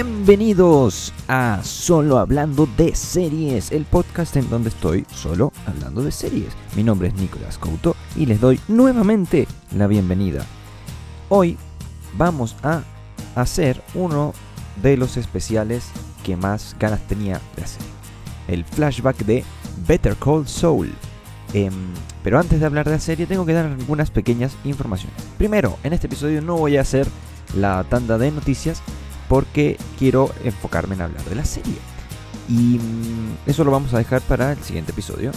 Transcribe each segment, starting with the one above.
Bienvenidos a Solo Hablando de Series, el podcast en donde estoy solo hablando de series. Mi nombre es Nicolás Couto y les doy nuevamente la bienvenida. Hoy vamos a hacer uno de los especiales que más ganas tenía de hacer. El flashback de Better Call Saul. Em, pero antes de hablar de la serie tengo que dar algunas pequeñas informaciones. Primero, en este episodio no voy a hacer la tanda de noticias porque quiero enfocarme en hablar de la serie. Y mm, eso lo vamos a dejar para el siguiente episodio.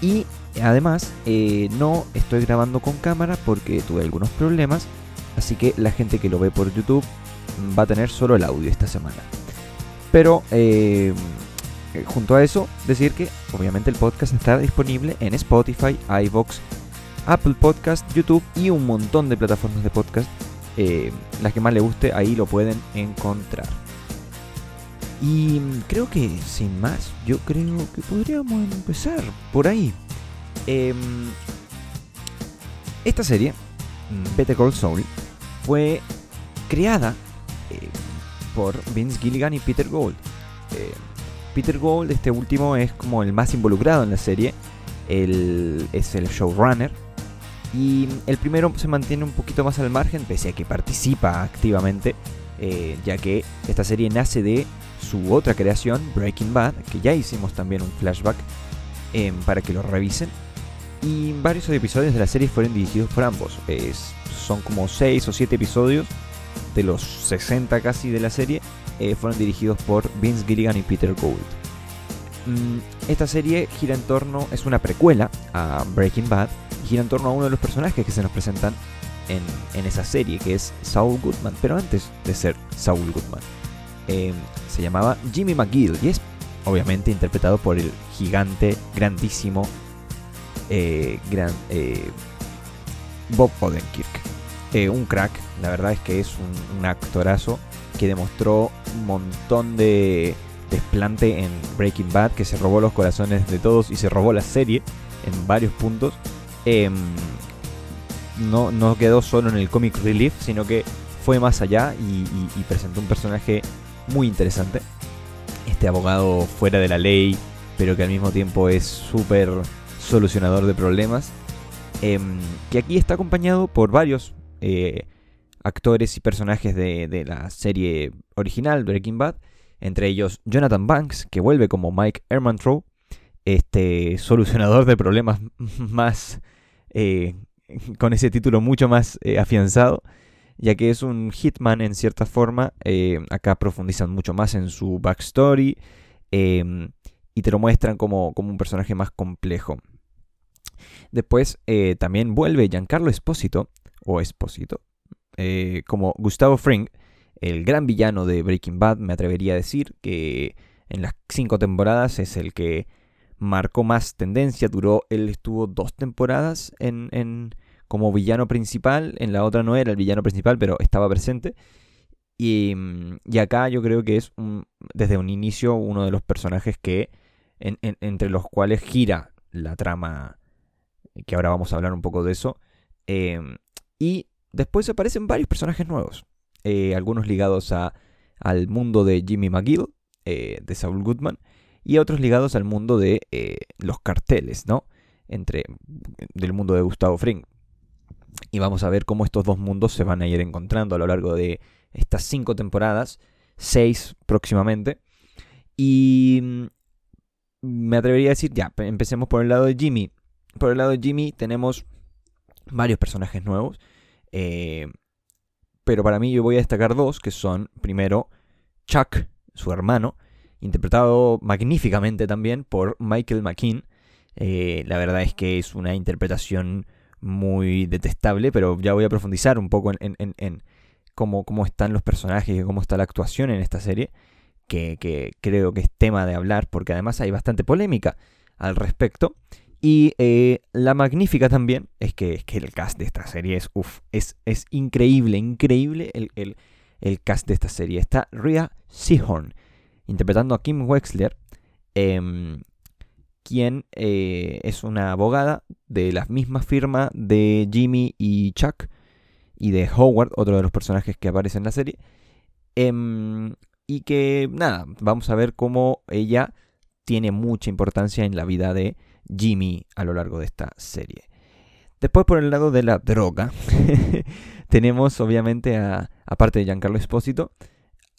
Y además, eh, no estoy grabando con cámara porque tuve algunos problemas. Así que la gente que lo ve por YouTube mm, va a tener solo el audio esta semana. Pero eh, eh, junto a eso, decir que obviamente el podcast está disponible en Spotify, iVoox, Apple Podcast, YouTube y un montón de plataformas de podcast eh, las que más le guste, ahí lo pueden encontrar. Y creo que sin más, yo creo que podríamos empezar por ahí. Em, esta serie, mm, Better Call Saul, fue creada eh, por Vince Gilligan y Peter Gold. Eh, Peter Gold, este último, es como el más involucrado en la serie. Él es el showrunner y el primero se mantiene un poquito más al margen, pese a que participa activamente, eh, ya que esta serie nace de su otra creación, Breaking Bad, que ya hicimos también un flashback em, para que lo revisen. Y varios episodios de la serie fueron dirigidos por ambos. son como 6 o 7 episodios de los 60 casi de la serie. Eh, fueron dirigidos por Vince Gilligan y Peter Gould. Mm, esta serie gira en torno, es una precuela a Breaking Bad gira en torno a uno de los personajes que se nos presentan en, esa serie, que es Saul Goodman, pero antes de ser Saul Goodman. Em, se llamaba Jimmy McGill y es obviamente interpretado por el gigante, grandísimo, eh, gran, eh, Bob Odenkirk. Eh, un crack, la verdad es que es un, actorazo que demostró un montón de desplante en Breaking Bad, que se robó los corazones de todos y se robó la serie en varios puntos. Em, no, no quedó solo en el comic relief, sino que fue más allá y, presentó un personaje muy interesante. Este abogado fuera de la ley, pero que al mismo tiempo es súper solucionador de problemas. Em, que aquí está acompañado por varios eh, actores y personajes de, de, la serie original Breaking Bad. Entre ellos Jonathan Banks, que vuelve como Mike Ehrmantraut, este solucionador de problemas más eh, con ese título mucho más eh, afianzado, ya que es un hitman en cierta forma. Eh, acá profundizan mucho más en su backstory em, y te lo muestran como, como, un personaje más complejo. Después también vuelve Giancarlo Esposito, o Esposito, como Gustavo Fring, el gran villano de Breaking Bad, me atrevería a decir que en las cinco temporadas es el que marcó más tendencia, duró, él estuvo dos temporadas en, como villano principal, en la otra no era el villano principal, pero estaba presente. Y, y acá yo creo que es desde un inicio uno de los personajes que entre los cuales gira la trama, que ahora vamos a hablar un poco de eso. Em, y después aparecen varios personajes nuevos, eh, algunos ligados a, al mundo de Jimmy McGill, eh, de Saul Goodman, y otros ligados al mundo de eh, los carteles, ¿no? Entre, del mundo de Gustavo Fring. Y vamos a ver cómo estos dos mundos se van a ir encontrando a lo largo de estas cinco temporadas, seis próximamente. Y mm, me atrevería a decir, ya, empecemos por el lado de Jimmy. Por el lado de Jimmy tenemos varios personajes nuevos. Eh, pero para mí yo voy a destacar dos, que son primero Chuck, su hermano, interpretado magníficamente también por Michael McKean. Eh, la verdad es que es una interpretación muy detestable, pero ya voy a profundizar un poco en, cómo, están los personajes y cómo está la actuación en esta serie, que, creo que es tema de hablar, porque además hay bastante polémica al respecto. Y eh, la magnífica también es que, el cast de esta serie es, es, es increíble, increíble el, el, el, cast de esta serie. Está Rhea Seahorn, interpretando a Kim Wexler, em, quien eh, es una abogada de la misma firma de Jimmy y Chuck y de Howard, otro de los personajes que aparece en la serie. Em, y que nada, vamos a ver cómo ella tiene mucha importancia en la vida de Jimmy a lo largo de esta serie. Después por el lado de la droga, tenemos obviamente a, aparte de Giancarlo Espósito,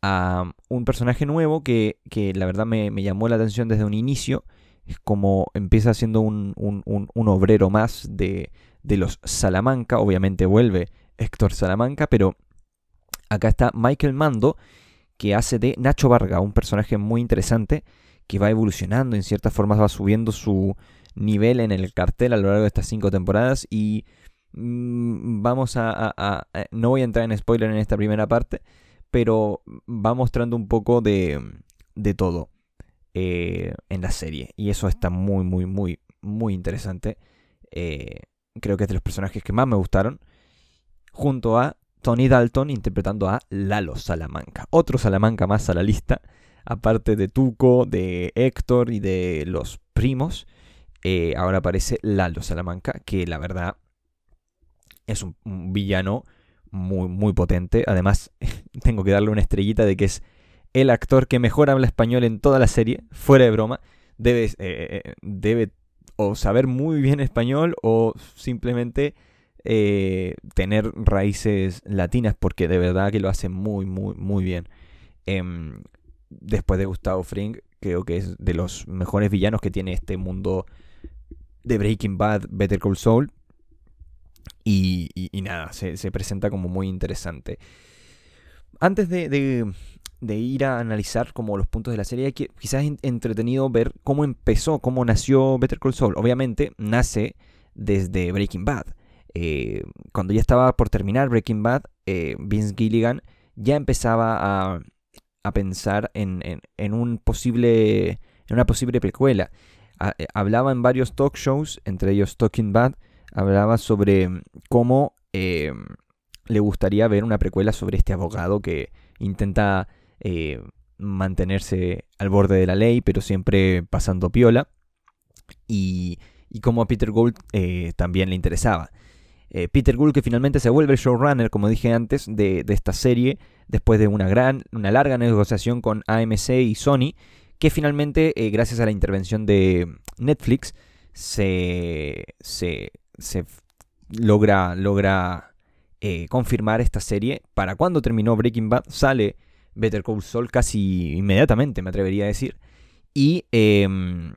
a un personaje nuevo que, la verdad me, llamó la atención desde un inicio. Es como empieza siendo un, un, obrero más de, de, los Salamanca. Obviamente vuelve Héctor Salamanca, pero acá está Michael Mando, que hace de Nacho Varga, un personaje muy interesante que va evolucionando, en ciertas formas va subiendo su nivel en el cartel a lo largo de estas cinco temporadas y mm, vamos a, No voy a entrar en spoiler en esta primera parte, pero va mostrando un poco de, de todo eh, en la serie. Y eso está muy, muy, muy, muy interesante. Eh, creo que es de los personajes que más me gustaron, junto a Tony Dalton interpretando a Lalo Salamanca, otro Salamanca más a la lista. Aparte de Tuco, de Héctor y de los primos, eh, ahora aparece Lalo Salamanca, que la verdad es un, villano muy, muy potente. Además, tengo que darle una estrellita de que es el actor que mejor habla español en toda la serie, fuera de broma. Debe, eh, eh, debe o saber muy bien español o simplemente tener raíces latinas, porque de verdad que lo hace muy, muy, muy bien. Em, después de Gustavo Fring, creo que es de los mejores villanos que tiene este mundo de Breaking Bad, Better Call Saul. Y, nada, se, presenta como muy interesante. Antes de, ir a analizar como los puntos de la serie, quizás es entretenido ver cómo empezó, cómo nació Better Call Saul. Obviamente nace desde Breaking Bad. Eh, cuando ya estaba por terminar Breaking Bad, eh, Vince Gilligan ya empezaba a, pensar en, un posible, en una posible precuela. Eh, hablaba en varios talk shows, entre ellos Talking Bad, hablaba sobre cómo em, le gustaría ver una precuela sobre este abogado que intenta eh, mantenerse al borde de la ley, pero siempre pasando piola. Y, y cómo a Peter Gould eh, también le interesaba. Peter Gould que finalmente se vuelve showrunner, como dije antes, de, de esta serie, después de una, gran, una larga negociación con AMC y Sony, que finalmente, eh, gracias a la intervención de Netflix, se, se, logra, logra eh, confirmar esta serie. Para cuando terminó Breaking Bad, sale Better Call Saul casi inmediatamente, me atrevería a decir. Y em,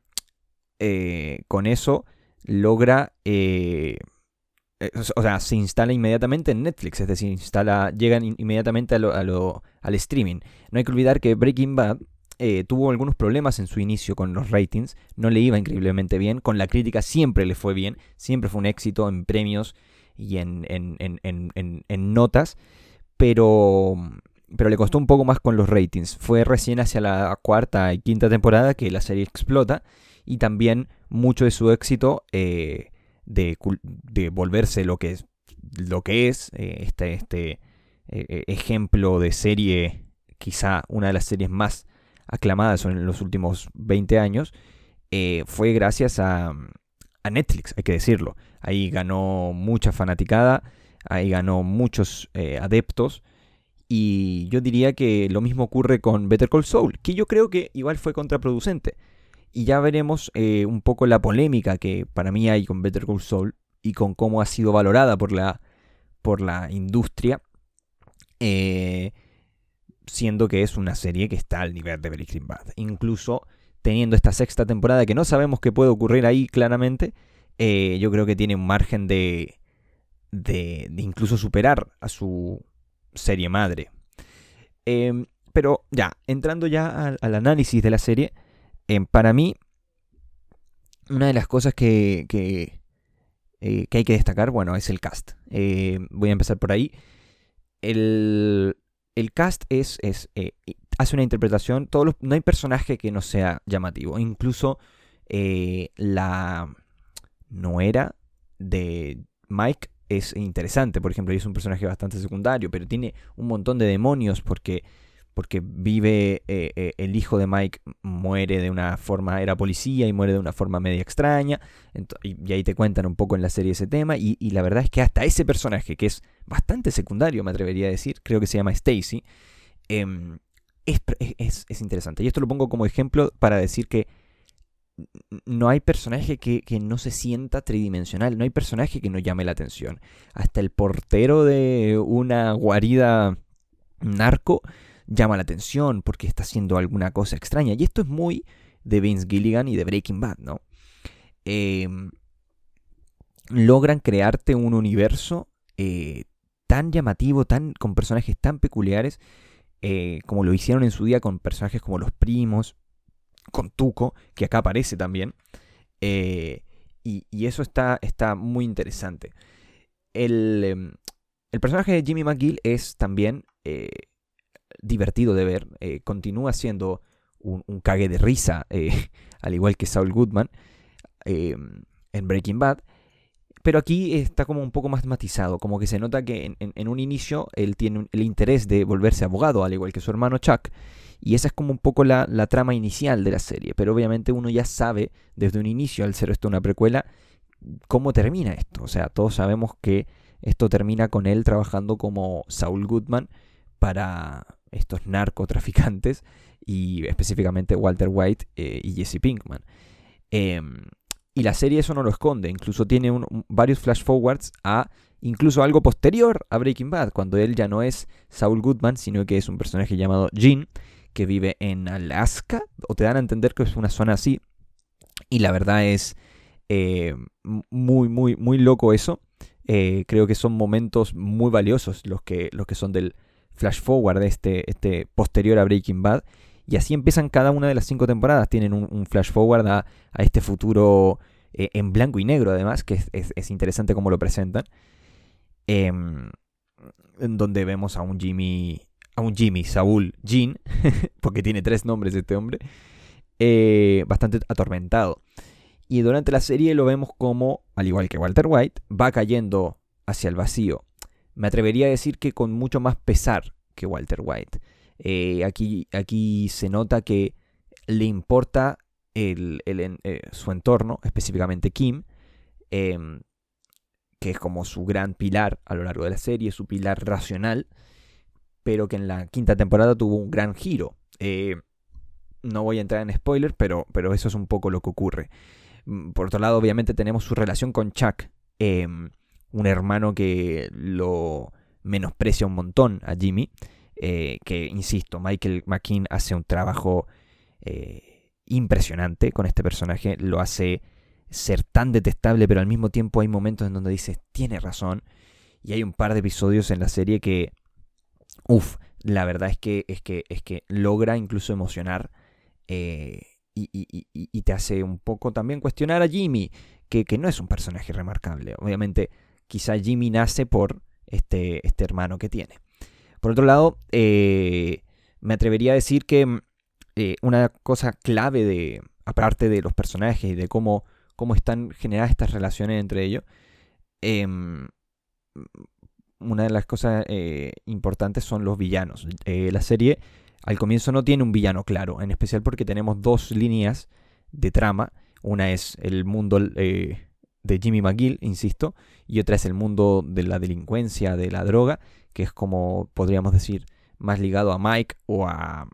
eh, con eso logra eh, o sea, se instala inmediatamente en Netflix, es decir, instala, llegan inmediatamente al streaming. No hay que olvidar que Breaking Bad eh, tuvo algunos problemas en su inicio con los ratings, no le iba increíblemente bien, con la crítica siempre le fue bien, siempre fue un éxito en premios y en, en, en, en notas, pero, pero le costó un poco más con los ratings. Fue recién hacia la cuarta y quinta temporada que la serie explota y también mucho de su éxito... Eh, de, de volverse lo que es, lo que es eh, este, este ejemplo de serie, quizá una de las series más aclamadas en los últimos 20 años, fue gracias a, a, Netflix, hay que decirlo. Ahí ganó mucha fanaticada, ahí ganó muchos adeptos. Y yo diría que lo mismo ocurre con Better Call Saul, que yo creo que igual fue contraproducente. Y ya veremos eh, un poco la polémica que para mí hay con Better Call Saul y con cómo ha sido valorada por la, por la industria. Eh, siendo que es una serie que está al nivel de Breaking Bad. Incluso teniendo esta sexta temporada que no sabemos qué puede ocurrir ahí claramente, eh, yo creo que tiene un margen de, de, incluso superar a su serie madre. Em, pero ya, entrando ya al análisis de la serie, Em, para mí, una de las cosas que, que, eh, hay que destacar, bueno, es el cast. Eh, voy a empezar por ahí. El, cast es, es eh, hace una interpretación, todos no hay personaje que no sea llamativo. Incluso la nuera de Mike es interesante, por ejemplo, y es un personaje bastante secundario, pero tiene un montón de demonios porque porque vive, eh, eh, el hijo de Mike muere de una forma, era policía y muere de una forma media extraña, y, ahí te cuentan un poco en la serie ese tema, y, la verdad es que hasta ese personaje, que es bastante secundario, me atrevería a decir, creo que se llama Stacy, em, es, interesante. Y esto lo pongo como ejemplo para decir que no hay personaje que, no se sienta tridimensional, no hay personaje que no llame la atención. Hasta el portero de una guarida narco llama la atención porque está haciendo alguna cosa extraña. Y esto es muy de Vince Gilligan y de Breaking Bad, ¿no? Em, logran crearte un universo eh, tan llamativo, tan, con personajes tan peculiares, eh, como lo hicieron en su día con personajes como los primos, con Tuco, que acá aparece también. Eh, y, eso está, está muy interesante. El, em, el, personaje de Jimmy McGill es también divertido de ver. continúa siendo un, cague de risa, al igual que Saul Goodman em, en Breaking Bad. Pero aquí está como un poco más matizado, como que se nota que en, un inicio él tiene el interés de volverse abogado, al igual que su hermano Chuck. Y esa es como un poco la, trama inicial de la serie. Pero obviamente uno ya sabe desde un inicio, al ser esto una precuela, cómo termina esto. O sea, todos sabemos que esto termina con él trabajando como Saul Goodman para estos narcotraficantes y específicamente Walter White eh, y Jesse Pinkman. Em, y la serie eso no lo esconde, incluso tiene varios flash forwards a incluso algo posterior a Breaking Bad, cuando él ya no es Saul Goodman, sino que es un personaje llamado Gene, que vive en Alaska, o te dan a entender que es una zona así. Y la verdad es eh, muy, muy, muy loco eso. Eh, creo que son momentos muy valiosos los que, los que son del flash forward este, este posterior a Breaking Bad. Y así empiezan cada una de las cinco temporadas. Tienen un, flash forward a, este futuro eh, en blanco y negro, además, que es, interesante cómo lo presentan. Em, en donde vemos a un Jimmy, a un Jimmy, Saúl, Jean, porque tiene tres nombres este hombre, eh, bastante atormentado. Y durante la serie lo vemos como, al igual que Walter White, va cayendo hacia el vacío. Me atrevería a decir que con mucho más pesar que Walter White. Eh, aquí, aquí se nota que le importa eh, su entorno, específicamente Kim, em, que es como su gran pilar a lo largo de la serie, su pilar racional, pero que en la quinta temporada tuvo un gran giro. Eh, no voy a entrar en spoilers, pero, pero eso es un poco lo que ocurre. Mm, por otro lado, obviamente tenemos su relación con Chuck, em, un hermano que lo menosprecia un montón a Jimmy. Eh, que, insisto, Michael McKean hace un trabajo eh, impresionante con este personaje, lo hace ser tan detestable, pero al mismo tiempo hay momentos en donde dices, tiene razón, y hay un par de episodios en la serie que, uff, la verdad es que, es que, es que logra incluso emocionar eh, y, te hace un poco también cuestionar a Jimmy, que, que no es un personaje remarcable. Obviamente, quizá Jimmy nace por este, este hermano que tiene. Por otro lado, eh, me atrevería a decir que mm, eh, una cosa clave de, aparte de los personajes y de cómo, cómo están generadas estas relaciones entre ellos, em, una de las cosas eh, importantes son los villanos. la serie al comienzo no tiene un villano claro, en especial porque tenemos dos líneas de trama. Una es el mundo de Jimmy McGill, insisto, y otra es el mundo de la delincuencia, de la droga, que es como podríamos decir más ligado a Mike o a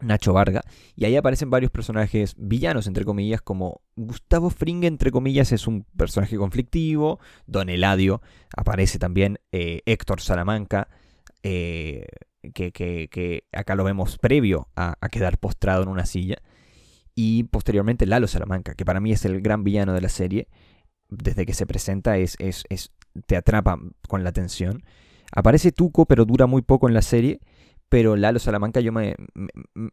Nacho Varga. Y ahí aparecen varios personajes villanos, entre comillas, como Gustavo Fring, entre comillas, es un personaje conflictivo. Don Eladio aparece también. Eh, Héctor Salamanca, eh, que, acá lo vemos previo a, quedar postrado en una silla. Y posteriormente Lalo Salamanca, que para mí es el gran villano de la serie. Desde que se presenta es, es, es te atrapa con la atención. Aparece Tuco, pero dura muy poco en la serie. Pero Lalo Salamanca, yo me,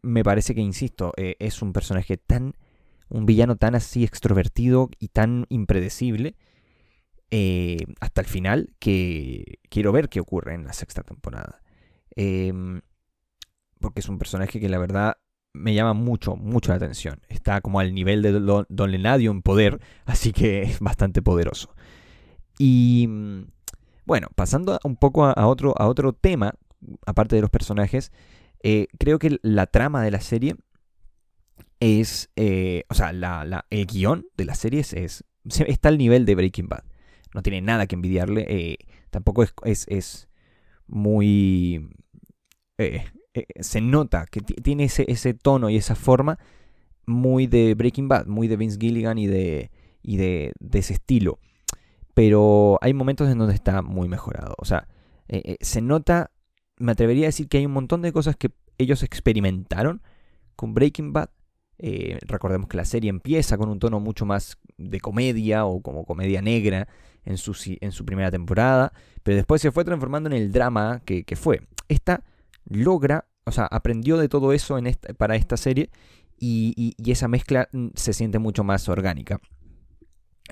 me, parece que, insisto, eh, es un personaje tan. un villano tan así extrovertido y tan impredecible. Eh, hasta el final que quiero ver qué ocurre en la sexta temporada. Em, porque es un personaje que la verdad me llama mucho, mucho la atención. Está como al nivel de Don, Lenadio en poder, así que es bastante poderoso. Y bueno, pasando un poco a, otro, a otro tema, aparte de los personajes, eh, creo que la trama de la serie es, eh, o sea, la, el guion de la serie es, está al nivel de Breaking Bad. No tiene nada que envidiarle. Eh, tampoco es, es, muy eh, se nota que tiene ese, ese tono y esa forma muy de Breaking Bad, muy de Vince Gilligan y de, y de, ese estilo. Pero hay momentos en donde está muy mejorado. O sea, eh, eh, se nota, me atrevería a decir que hay un montón de cosas que ellos experimentaron con Breaking Bad. recordemos que la serie empieza con un tono mucho más de comedia o como comedia negra en su, en su primera temporada, pero después se fue transformando en el drama que, que fue. Esta logra, o sea, aprendió de todo eso en para esta serie y, esa mezcla mm, se siente mucho más orgánica.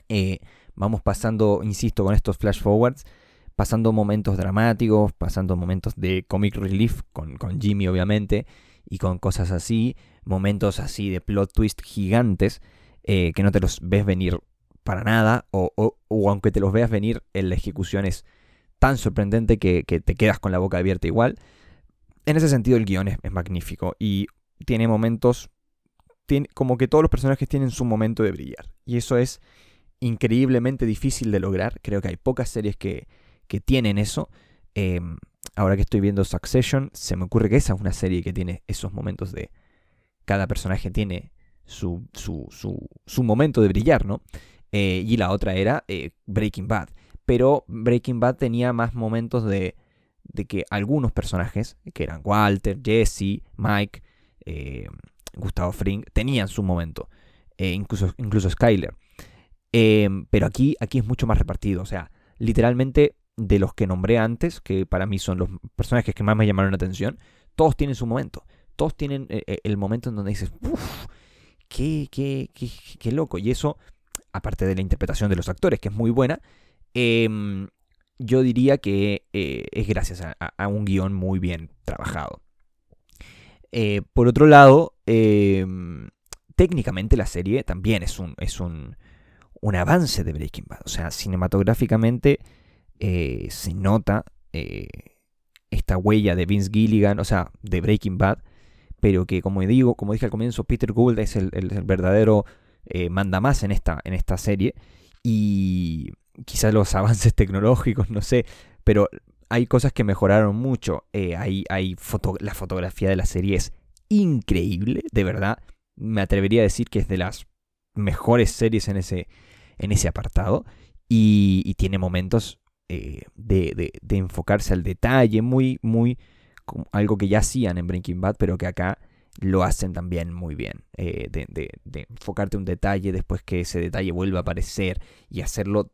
Eh, vamos pasando, insisto, con estos flash forwards, pasando momentos dramáticos, pasando momentos de comic relief con, Jimmy obviamente, y con cosas así, momentos así de plot twist gigantes eh, que no te los ves venir para nada, o, o, aunque te los veas venir, la ejecución es tan sorprendente que, que te quedas con la boca abierta igual en ese sentido el guion es, magnífico y tiene momentos, como que todos los personajes tienen su momento de brillar. Y eso es increíblemente difícil de lograr. Creo que hay pocas series que, que tienen eso. Em, ahora que estoy viendo Succession, se me ocurre que esa es una serie que tiene esos momentos de... Cada personaje tiene su, su, su, su momento de brillar, ¿no? Eh, y la otra era eh, Breaking Bad. Pero Breaking Bad tenía más momentos de de que algunos personajes, que eran Walter, Jesse, Mike, eh, Gustavo Fring, tenían su momento, eh, incluso, incluso Skyler. Em, pero aquí, aquí es mucho más repartido, o sea, literalmente de los que nombré antes, que para mí son los personajes que más me llamaron la atención, todos tienen su momento, todos tienen eh, el momento en donde dices, uff, qué, qué, qué, qué loco, y eso, aparte de la interpretación de los actores, que es muy buena, eh, yo diría que eh, es gracias a, un guion muy bien trabajado. Eh, por otro lado, em, técnicamente la serie también es un, es un, un, avance de Breaking Bad. O sea, cinematográficamente eh, se nota esta huella de Vince Gilligan, o sea, de Breaking Bad, pero que como digo, como dije al comienzo, Peter Gould es el, el, el verdadero manda más en esta, en esta serie. Y quizás los avances tecnológicos, no sé, pero hay cosas que mejoraron mucho. Eh, hay, hay la fotografía de la serie es increíble, de verdad. Me atrevería a decir que es de las mejores series en ese, en ese apartado. Y, tiene momentos eh, de, de, enfocarse al detalle, muy, muy, algo que ya hacían en Breaking Bad, pero que acá lo hacen también muy bien. Eh, de, de, enfocarte un detalle, después que ese detalle vuelva a aparecer y hacerlo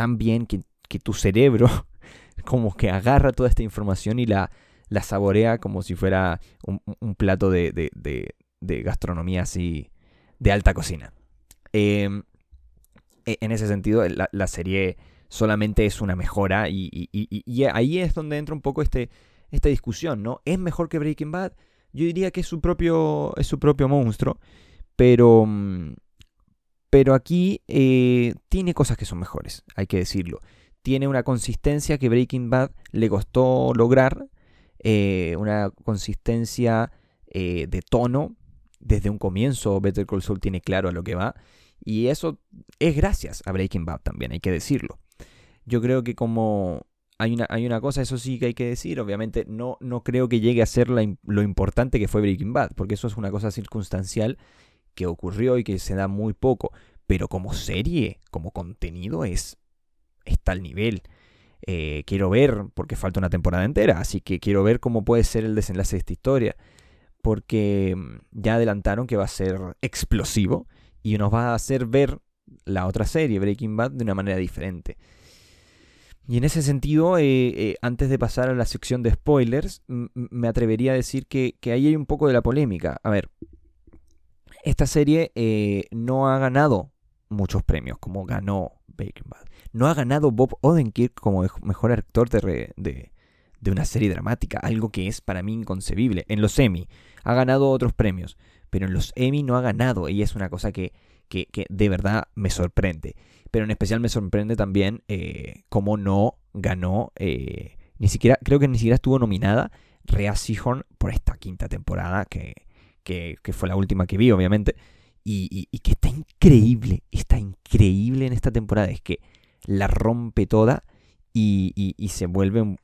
tan bien que, tu cerebro como que agarra toda esta información y la, la saborea como si fuera un, plato de, de, gastronomía así de alta cocina. Em, e, en ese sentido, la, serie solamente es una mejora y, ahí es donde entra un poco este, esta discusión, ¿no? ¿Es mejor que Breaking Bad? Yo diría que es su propio, es su propio monstruo, pero mm, pero aquí eh, tiene cosas que son mejores, hay que decirlo. Tiene una consistencia que Breaking Bad le costó lograr, eh, una consistencia eh, de tono. Desde un comienzo Better Call Saul tiene claro a lo que va. Y eso es gracias a Breaking Bad también, hay que decirlo. Yo creo que como hay una, hay una cosa, eso sí que hay que decir, obviamente no, no creo que llegue a ser lo importante que fue Breaking Bad, porque eso es una cosa circunstancial que ocurrió y que se da muy poco. Pero como serie, como contenido, es está al nivel. Eh, quiero ver, porque falta una temporada entera, así que quiero ver cómo puede ser el desenlace de esta historia. Porque mm, ya adelantaron que va a ser explosivo y nos va a hacer ver la otra serie, Breaking Bad, de una manera diferente. Y en ese sentido, eh, eh, antes de pasar a la sección de spoilers, me atrevería a decir que, que ahí hay un poco de la polémica. A ver, esta serie eh, no ha ganado muchos premios como ganó Breaking Bad. No ha ganado Bob Odenkirk como mejor actor de, de, una serie dramática, algo que es para mí inconcebible. En los Emmy ha ganado otros premios, pero en los Emmy no ha ganado y es una cosa que, que, de verdad me sorprende. Pero en especial me sorprende también eh, cómo no ganó, eh, ni siquiera, creo que ni siquiera estuvo nominada Rhea Seahorn por esta quinta temporada que que, fue la última que vi, obviamente, y, que está increíble, está increíble en esta temporada, es que la rompe toda y, se vuelve un,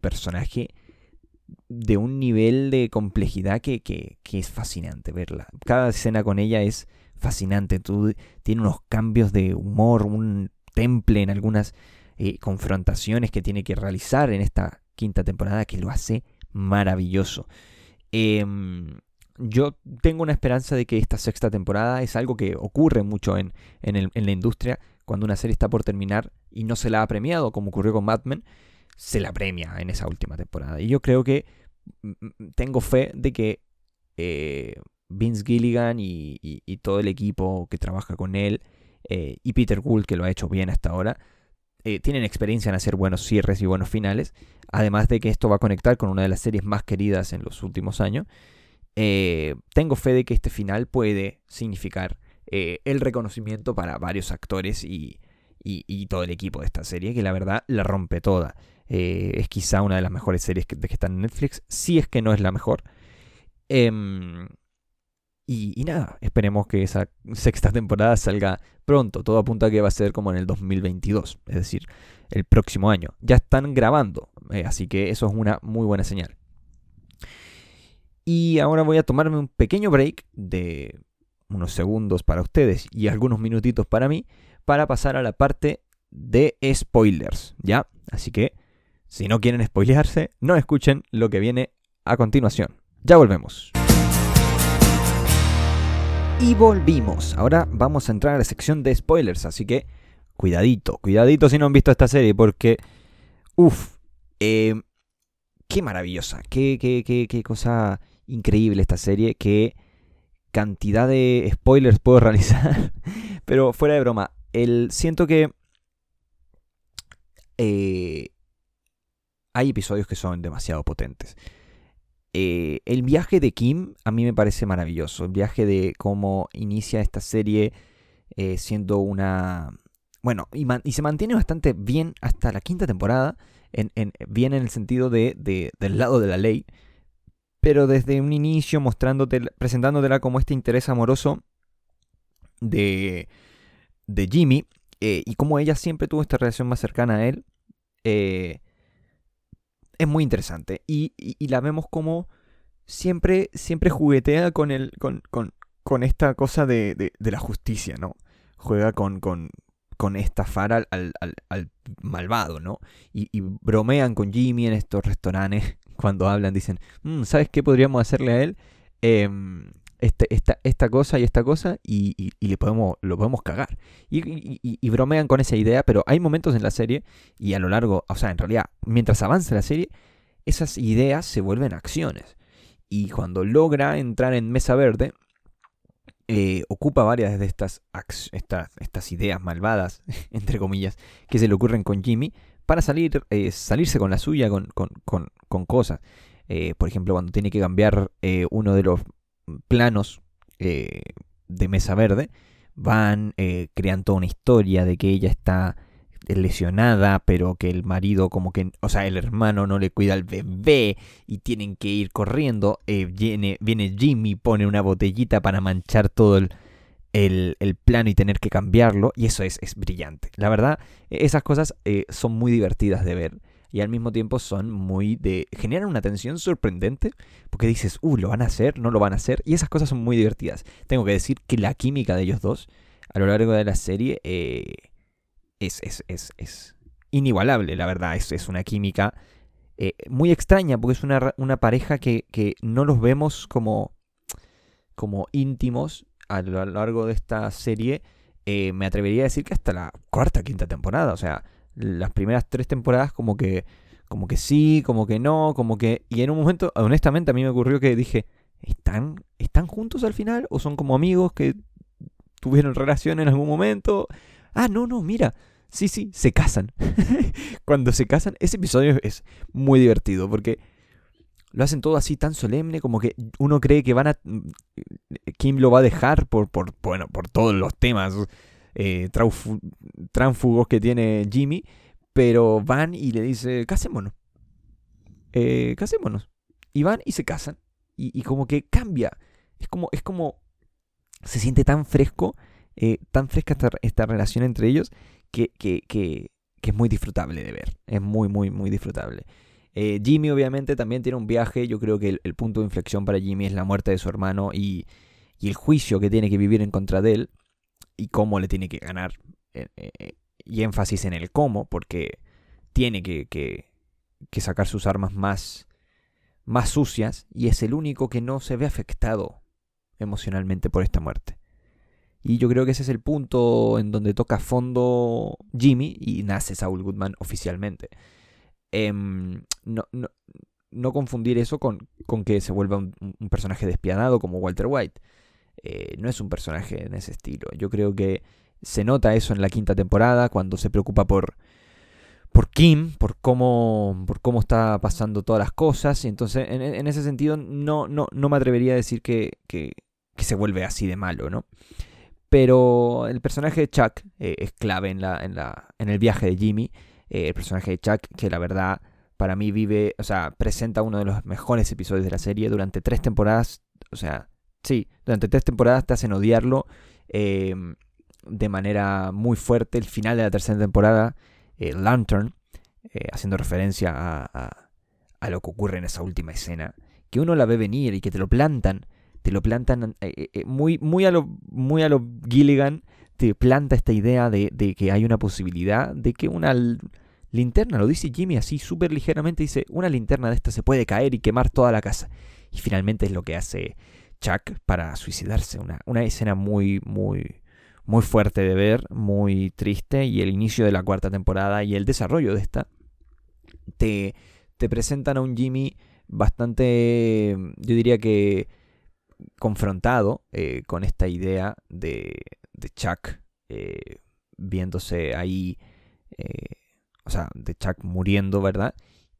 personaje de un nivel de complejidad que, es fascinante verla. Cada escena con ella es fascinante. Tú, tiene unos cambios de humor, un temple en algunas eh, confrontaciones que tiene que realizar en esta quinta temporada que lo hace maravilloso. Em, yo tengo una esperanza de que esta sexta temporada es algo que ocurre mucho en, en, la industria. Cuando una serie está por terminar y no se la ha premiado, como ocurrió con Mad Men, se la premia en esa última temporada. Y yo creo que mm, mm, tengo fe de que eh, Vince Gilligan y, todo el equipo que trabaja con él eh, y Peter Gould, que lo ha hecho bien hasta ahora, eh, tienen experiencia en hacer buenos cierres y buenos finales. Además de que esto va a conectar con una de las series más queridas en los últimos años. Eh, tengo fe de que este final puede significar el reconocimiento para varios actores y, todo el equipo de esta serie, que la verdad la rompe toda. es quizá una de las mejores series que, están en Netflix, si es que no es la mejor. Em, y, nada, esperemos que esa sexta temporada salga pronto. Todo apunta a que va a ser como en el 2022, es decir, el próximo año. Ya están grabando, eh, así que eso es una muy buena señal. Y ahora voy a tomarme un pequeño break de unos segundos para ustedes y algunos minutitos para mí para pasar a la parte de spoilers, ¿ya? Así que si no quieren spoilearse, no escuchen lo que viene a continuación. Ya volvemos. Y volvimos. Ahora vamos a entrar a la sección de spoilers, así que cuidadito, cuidadito si no han visto esta serie, porque, uff, eh, qué maravillosa, qué, qué, qué, qué cosa increíble esta serie, qué cantidad de spoilers puedo realizar, pero fuera de broma, el, siento que eh, hay episodios que son demasiado potentes. Eh, el viaje de Kim a mí me parece maravilloso. El viaje de cómo inicia esta serie eh, siendo una... Bueno, y, se mantiene bastante bien hasta la quinta temporada. En, bien en el sentido de, del lado de la ley. Pero desde un inicio mostrándote, presentándotela como este interés amoroso de, de Jimmy. Eh, y como ella siempre tuvo esta relación más cercana a él es muy interesante. Y, la vemos como siempre, siempre juguetea con, el, con, con, esta cosa de, la justicia, ¿no? Juega con, con, con estafar al, al, malvado, ¿no? Y, bromean con Jimmy en estos restaurantes cuando hablan, dicen, mm, ¿sabes qué podríamos hacerle a él? Este, esta, esta, cosa y esta cosa y, le podemos, lo podemos cagar. Y, bromean con esa idea, pero hay momentos en la serie y a lo largo, o sea, en realidad, mientras avanza la serie, esas ideas se vuelven acciones. Y cuando logra entrar en Mesa Verde, eh, ocupa varias de estas, estas, estas ideas malvadas, entre comillas, que se le ocurren con Jimmy, para salir, eh, salirse con la suya con, con, cosas. Eh, por ejemplo, cuando tiene que cambiar uno de los planos eh, de Mesa Verde, van, eh, crean toda una historia de que ella está lesionada, pero que el marido como que, o sea, el hermano no le cuida al bebé y tienen que ir corriendo. Eh, viene, viene Jimmy, pone una botellita para manchar todo el, el, plano y tener que cambiarlo, y eso es, es brillante. La verdad, esas cosas son muy divertidas de ver y al mismo tiempo son muy de... generan una tensión sorprendente porque dices, uh, lo van a hacer, no lo van a hacer y esas cosas son muy divertidas. Tengo que decir que la química de ellos dos a lo largo de la serie eh, es, es, es, es, inigualable, la verdad, es, es una química eh, muy extraña porque es una, una pareja que, que, no los vemos como, como íntimos a lo largo de esta serie. Eh, me atrevería a decir que hasta la cuarta, quinta temporada, o sea las primeras tres temporadas como que como que sí, como que no, como que y en un momento honestamente a mí me ocurrió que dije, ¿están están juntos al final o son como amigos que tuvieron relación en algún momento? Ah, no, no, mira. Sí, sí, se casan. Cuando se casan, ese episodio es muy divertido porque lo hacen todo así tan solemne como que uno cree que van a Kim lo va a dejar por por bueno, por todos los temas eh, tránfugos que tiene Jimmy, pero van y le dice, casémonos. Eh, casémonos. Y van y se casan. Y, como que cambia. Es como, es como, se siente tan fresco, eh, tan fresca esta, relación entre ellos, que, que, que, es muy disfrutable de ver. Es muy, muy, muy disfrutable. Eh, Jimmy obviamente también tiene un viaje, yo creo que el, punto de inflexión para Jimmy es la muerte de su hermano y, el juicio que tiene que vivir en contra de él y cómo le tiene que ganar. Eh, eh, y énfasis en el cómo, porque tiene que, sacar sus armas más, más sucias y es el único que no se ve afectado emocionalmente por esta muerte. Y yo creo que ese es el punto en donde toca fondo Jimmy y nace Saul Goodman oficialmente. Em, no, no, confundir eso con, con que se vuelva un, personaje despiadado como Walter White. Eh, no es un personaje en ese estilo. Yo creo que se nota eso en la quinta temporada cuando se preocupa por, por Kim, por cómo, por cómo está pasando todas las cosas. Y entonces, en, ese sentido, no, no, no, me atrevería a decir que, que, se vuelve así de malo, ¿no? Pero el personaje de Chuck eh, es clave en, la, en, la, en el viaje de Jimmy eh, el personaje de Chuck, que la verdad para mí vive, o sea, presenta uno de los mejores episodios de la serie durante tres temporadas, o sea, sí, durante tres temporadas te hacen odiarlo em, de manera muy fuerte. El final de la tercera temporada, eh, Lantern, eh, haciendo referencia a, a, lo que ocurre en esa última escena, que uno la ve venir y que te lo plantan, te lo plantan muy, muy, a lo, muy a lo Gilligan te planta esta idea de, que hay una posibilidad de que una linterna, lo dice Jimmy así súper ligeramente, dice, una linterna de esta se puede caer y quemar toda la casa. Y finalmente es lo que hace Chuck para suicidarse. Una, una escena muy, muy, muy fuerte de ver, muy triste, y el inicio de la cuarta temporada y el desarrollo de esta, te, te presentan a un Jimmy bastante, yo diría que confrontado eh, con esta idea de, de Chuck eh, viéndose ahí, eh, o sea, de Chuck muriendo, ¿verdad?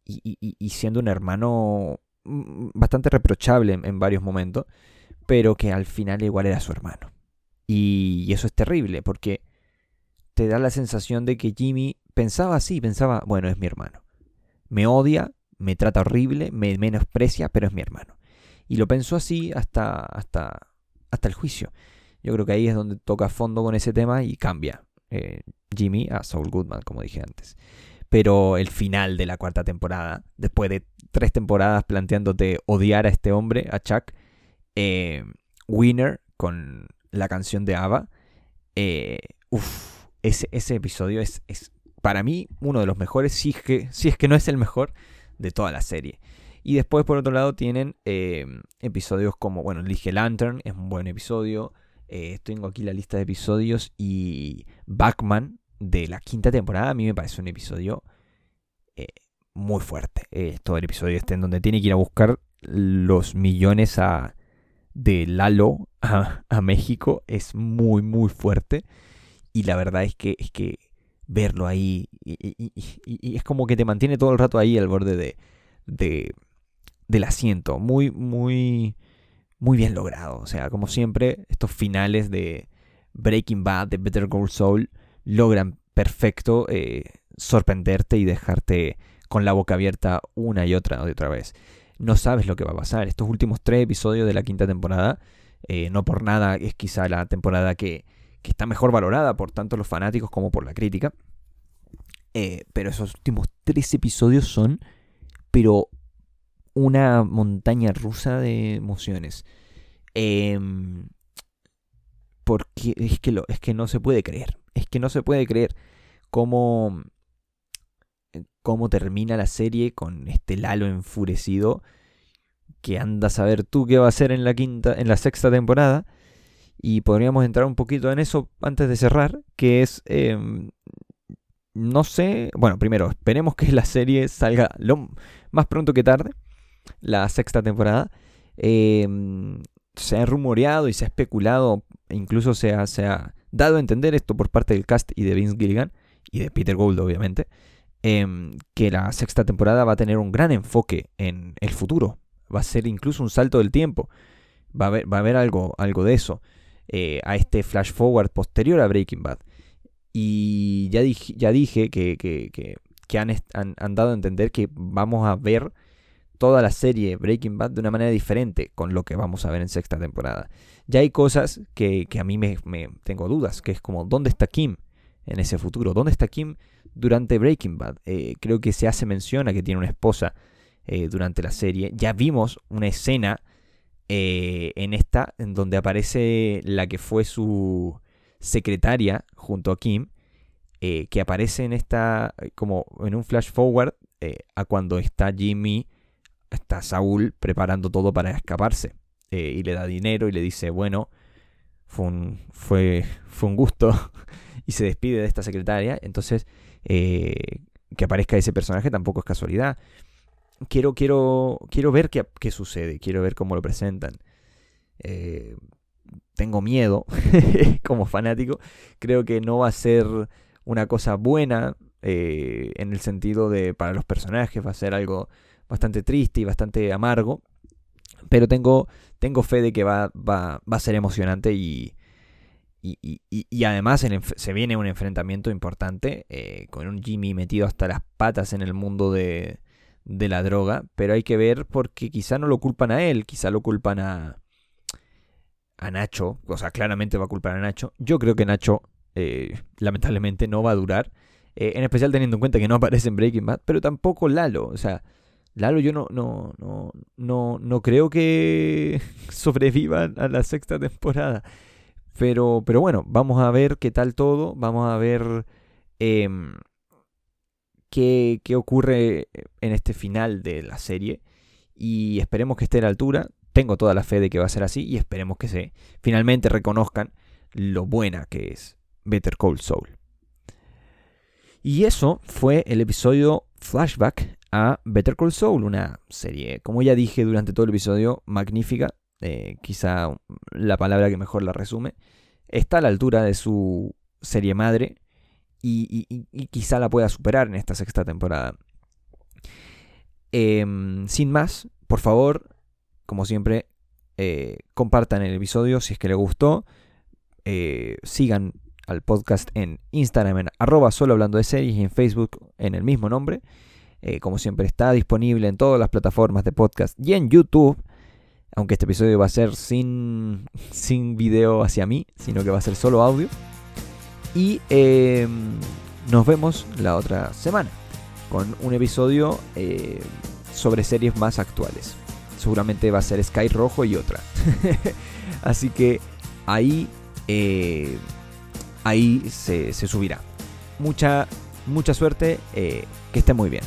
Y, siendo un hermano mm, bastante reprochable en, varios momentos, pero que al final igual era su hermano. Y, eso es terrible, porque te da la sensación de que Jimmy pensaba así, pensaba, bueno, es mi hermano. Me odia, me trata horrible, me menosprecia, pero es mi hermano. Y lo pensó así hasta, hasta, hasta el juicio. Yo creo que ahí es donde toca fondo con ese tema y cambia eh, Jimmy a Saul Goodman, como dije antes. Pero el final de la cuarta temporada, después de tres temporadas planteándote odiar a este hombre, a Chuck, eh, Winner con la canción de Ava, eh, ese, ese, episodio es, es, para mí uno de los mejores, si es, que, si es que no es el mejor de toda la serie. Y después, por otro lado, tienen episodios como, bueno, dije Lantern, es un buen episodio. Eh, tengo aquí la lista de episodios y Backman de la quinta temporada a mí me parece un episodio eh, muy fuerte. Eh, todo el episodio este en donde tiene que ir a buscar los millones a, de Lalo a, México es muy muy fuerte y la verdad es que es que verlo ahí y, es como que te mantiene todo el rato ahí al borde de, de del asiento muy muy muy bien logrado. O sea, como siempre, estos finales de Breaking Bad, de Better Call Soul, logran perfecto eh, sorprenderte y dejarte con la boca abierta una y otra y otra vez. No sabes lo que va a pasar. Estos últimos tres episodios de la quinta temporada, eh, no por nada es quizá la temporada que, que, está mejor valorada por tanto los fanáticos como por la crítica. Eh, pero esos últimos tres episodios son, pero una montaña rusa de emociones. Em, porque es que, lo, es que no se puede creer. Es que no se puede creer cómo, eh, cómo termina la serie con este Lalo enfurecido. Que anda a saber tú qué va a hacer en la quinta, en la sexta temporada. Y podríamos entrar un poquito en eso antes de cerrar. Que es. Em, no sé. Bueno, primero, esperemos que la serie salga lo más pronto que tarde la sexta temporada. Em, se ha rumoreado y se ha especulado, incluso se ha, se ha, dado a entender esto por parte del cast y de Vince Gilligan y de Peter Gould, obviamente, em, que la sexta temporada va a tener un gran enfoque en el futuro. Va a ser incluso un salto del tiempo. Va a haber, va a haber algo, algo de eso eh, a este flash forward posterior a Breaking Bad. Y ya dije, ya dije que, que, que, han, han, han, dado a entender que vamos a ver toda la serie Breaking Bad de una manera diferente con lo que vamos a ver en sexta temporada. Ya hay cosas que, a mí me, tengo dudas, que es como, ¿dónde está Kim en ese futuro? ¿Dónde está Kim durante Breaking Bad. Eh, creo que se hace mención a que tiene una esposa eh, durante la serie. Ya vimos una escena eh, en esta en donde aparece la que fue su secretaria junto a Kim, que aparece en esta, como en un flash forward a cuando está Jimmy, está Saúl preparando todo para escaparse. y le da dinero y le dice, bueno, fue un, fue, fue un gusto y se despide de esta secretaria. Entonces, eh, que aparezca ese personaje tampoco es casualidad. Quiero, quiero, quiero ver qué, qué sucede, quiero ver cómo lo presentan. Eh, tengo miedo como fanático. Creo que no va a ser una cosa buena eh, en el sentido de para los personajes, va a ser algo bastante triste y bastante amargo. Pero tengo, tengo fe de que va, va, va a ser emocionante y, y, además se viene un enfrentamiento importante eh, con un Jimmy metido hasta las patas en el mundo de, de, la droga. Pero hay que ver porque quizá no lo culpan a él, quizá lo culpan a, a Nacho. O sea, claramente va a culpar a Nacho. Yo creo que Nacho eh, lamentablemente no va a durar. Eh, en especial teniendo en cuenta que no aparece en Breaking Bad. Pero tampoco Lalo. O sea, Lalo yo no, no, no, no, no creo que sobreviva a la sexta temporada. Pero, pero bueno, vamos a ver qué tal todo. Vamos a ver em, qué, qué ocurre en este final de la serie. Y esperemos que esté a la altura. Tengo toda la fe de que va a ser así. Y esperemos que se finalmente reconozcan lo buena que es Better Call Soul. Y eso fue el episodio Flashback a Better Call Soul, una serie, como ya dije durante todo el episodio, magnífica, eh, quizá la palabra que mejor la resume, está a la altura de su serie madre y, quizá la pueda superar en esta sexta temporada. Em, sin más, por favor, como siempre, eh, compartan el episodio si es que les gustó. Eh, sigan al podcast en Instagram en arroba solo hablando de series y en Facebook en el mismo nombre. Como siempre está disponible en todas las plataformas de podcast y en YouTube aunque este episodio va a ser sin, sin video hacia mí, sino que va a ser solo audio. Y em, nos vemos la otra semana con un episodio eh, sobre series más actuales. Seguramente va a ser Sky Rojo y otra. Así que ahí, eh, ahí se, subirá. Mucha, mucha suerte, eh, que esté muy bien.